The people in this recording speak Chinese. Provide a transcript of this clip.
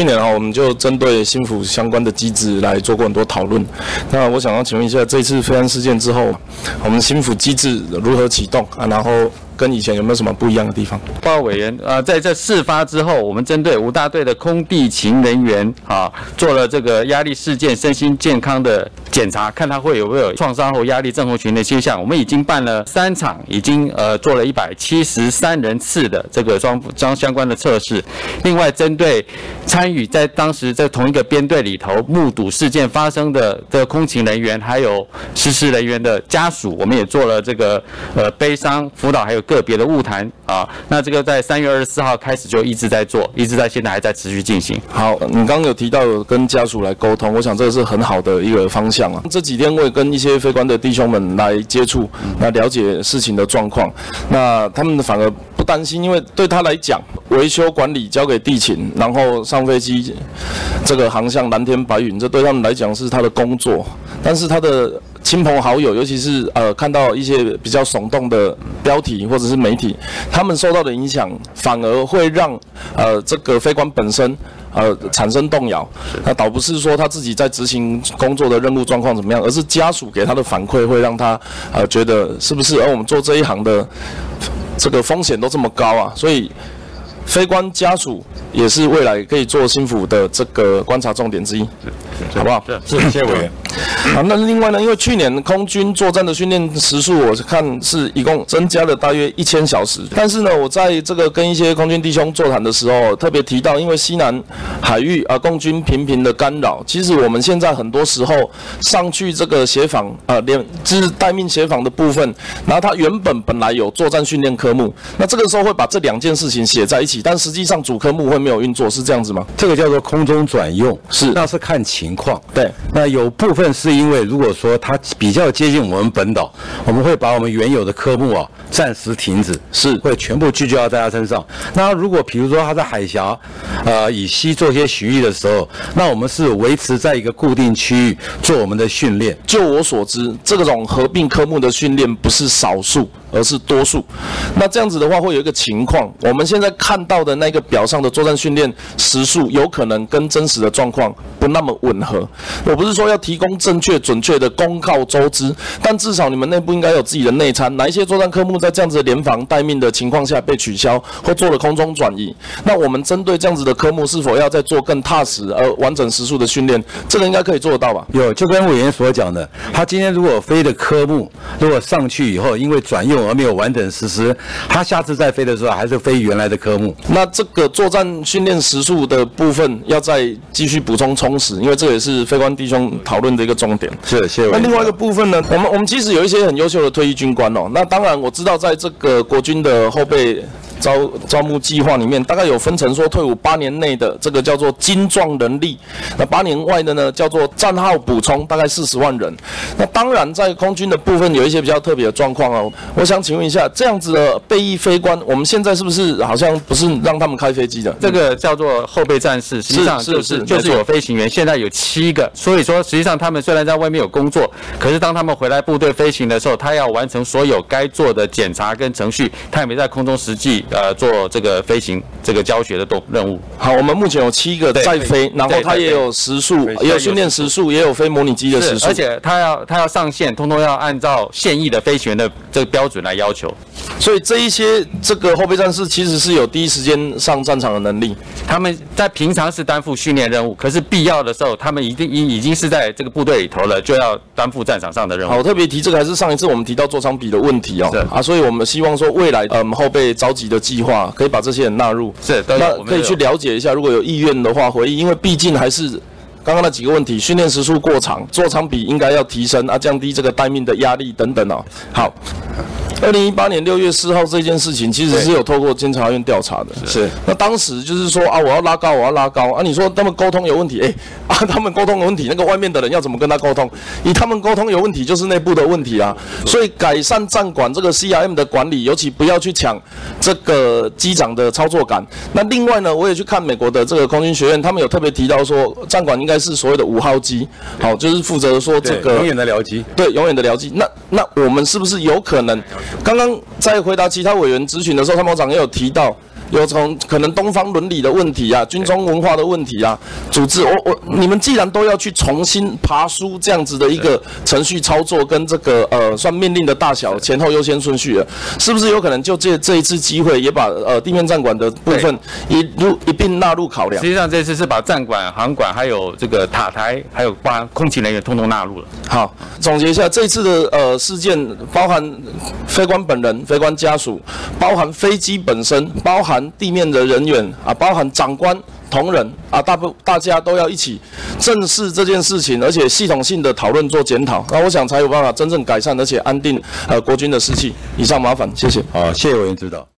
去年啊，我们就针对新府相关的机制来做过很多讨论。那我想要请问一下，这次飞安事件之后，我们新府机制如何启动啊？然后。跟以前有没有什么不一样的地方？报告委员，呃，在这事发之后，我们针对五大队的空地勤人员啊，做了这个压力事件身心健康的检查，看他会有没有创伤后压力症候群的现象。我们已经办了三场，已经呃做了一百七十三人次的这个双相相关的测试。另外，针对参与在当时在同一个编队里头目睹事件发生的的空勤人员，还有实施人员的家属，我们也做了这个呃悲伤辅导，还有。个别的误谈啊，那这个在三月二十四号开始就一直在做，一直在现在还在持续进行。好，你刚刚有提到有跟家属来沟通，我想这个是很好的一个方向啊。这几天我也跟一些非官的弟兄们来接触，来了解事情的状况。那他们反而不担心，因为对他来讲，维修管理交给地勤，然后上飞机，这个航向蓝天白云，这对他们来讲是他的工作。但是他的亲朋好友，尤其是呃看到一些比较耸动的标题或者是媒体，他们受到的影响，反而会让呃这个非官本身呃产生动摇。那倒不是说他自己在执行工作的任务状况怎么样，而是家属给他的反馈会让他呃觉得是不是？而我们做这一行的这个风险都这么高啊，所以非官家属也是未来可以做心腹的这个观察重点之一。好不好？是，谢谢委员。好，那另外呢？因为去年空军作战的训练时数，我是看是一共增加了大约一千小时。但是呢，我在这个跟一些空军弟兄座谈的时候，特别提到，因为西南海域啊，共军频频的干扰，其实我们现在很多时候上去这个协防啊，连就是待命协防的部分，然后他原本本来有作战训练科目，那这个时候会把这两件事情写在一起，但实际上主科目会没有运作，是这样子吗？这个叫做空中转用，是，那是看情。况对，那有部分是因为如果说它比较接近我们本岛，我们会把我们原有的科目啊暂时停止，是会全部聚焦在它身上。那如果比如说它在海峡，呃以西做些巡弋的时候，那我们是维持在一个固定区域做我们的训练。就我所知，这种合并科目的训练不是少数。而是多数，那这样子的话会有一个情况，我们现在看到的那个表上的作战训练时数，有可能跟真实的状况不那么吻合。我不是说要提供正确准确的公告周知，但至少你们内部应该有自己的内参，哪一些作战科目在这样子的联防待命的情况下被取消或做了空中转移，那我们针对这样子的科目是否要再做更踏实而完整时数的训练，这个应该可以做得到吧？有，就跟委员所讲的，他今天如果飞的科目如果上去以后，因为转右用。而没有完整实施，他下次再飞的时候还是飞原来的科目。那这个作战训练时数的部分要再继续补充充实，因为这也是飞官弟兄讨论的一个重点。是，谢谢。那另外一个部分呢？我们我们其实有一些很优秀的退役军官哦。那当然我知道，在这个国军的后备。招招募计划里面大概有分成，说退伍八年内的这个叫做精壮人力，那八年外的呢叫做战号补充，大概四十万人。那当然在空军的部分有一些比较特别的状况哦。我想请问一下，这样子的备役飞官，我们现在是不是好像不是让他们开飞机的？这个叫做后备战士，实际上就是就是有飞行员，现在有七个。所以说实际上他们虽然在外面有工作，可是当他们回来部队飞行的时候，他要完成所有该做的检查跟程序，他也没在空中实际。呃，做这个飞行这个教学的动任务。好，我们目前有七个在飞，然后它也有时速，也有训练时速，也有飞模拟机的时速，而且它要它要上线，通通要按照现役的飞行员的这个标准来要求。所以这一些这个后备战士其实是有第一时间上战场的能力。他们在平常是担负训练任务，可是必要的时候，他们一定已已经是在这个部队里头了，就要担负战场上的任务。好，特别提这个还是上一次我们提到座舱比的问题哦。啊，所以我们希望说未来嗯后备召集的计划可以把这些人纳入。是，那可以去了解一下，如果有意愿的话回忆，因为毕竟还是刚刚那几个问题，训练时数过长，座舱比应该要提升啊，降低这个待命的压力等等哦。好。二零一八年六月四号这件事情，其实是有透过监察院调查的。是。那当时就是说啊，我要拉高，我要拉高啊！你说他们沟通有问题，哎啊，他们沟通有问题，那个外面的人要怎么跟他沟通？以他们沟通有问题，就是内部的问题啊。所以改善站管这个 CRM 的管理，尤其不要去抢这个机长的操作感。那另外呢，我也去看美国的这个空军学院，他们有特别提到说，站管应该是所谓的五号机，好，就是负责说这个永远的僚机。对，永远的僚机。那那我们是不是有可能？刚刚在回答其他委员咨询的时候，参谋长也有提到，有从可能东方伦理的问题啊，军中文化的问题啊，组织我我你们既然都要去重新爬书这样子的一个程序操作跟这个呃算命令的大小前后优先顺序了，是不是有可能就借这一次机会也把呃地面站管的部分一入一并纳入考量？实？际上这次是把站管、航管还有这个塔台，还有把空勤人员通通纳入了。好，总结一下这次的呃事件，包含飞官本人、飞官家属，包含飞机本身，包地面的人员啊，包含长官、同仁啊，大部大家都要一起正视这件事情，而且系统性的讨论做检讨，那我想才有办法真正改善，而且安定呃国军的士气。以上麻烦，谢谢。好，谢谢委员指导。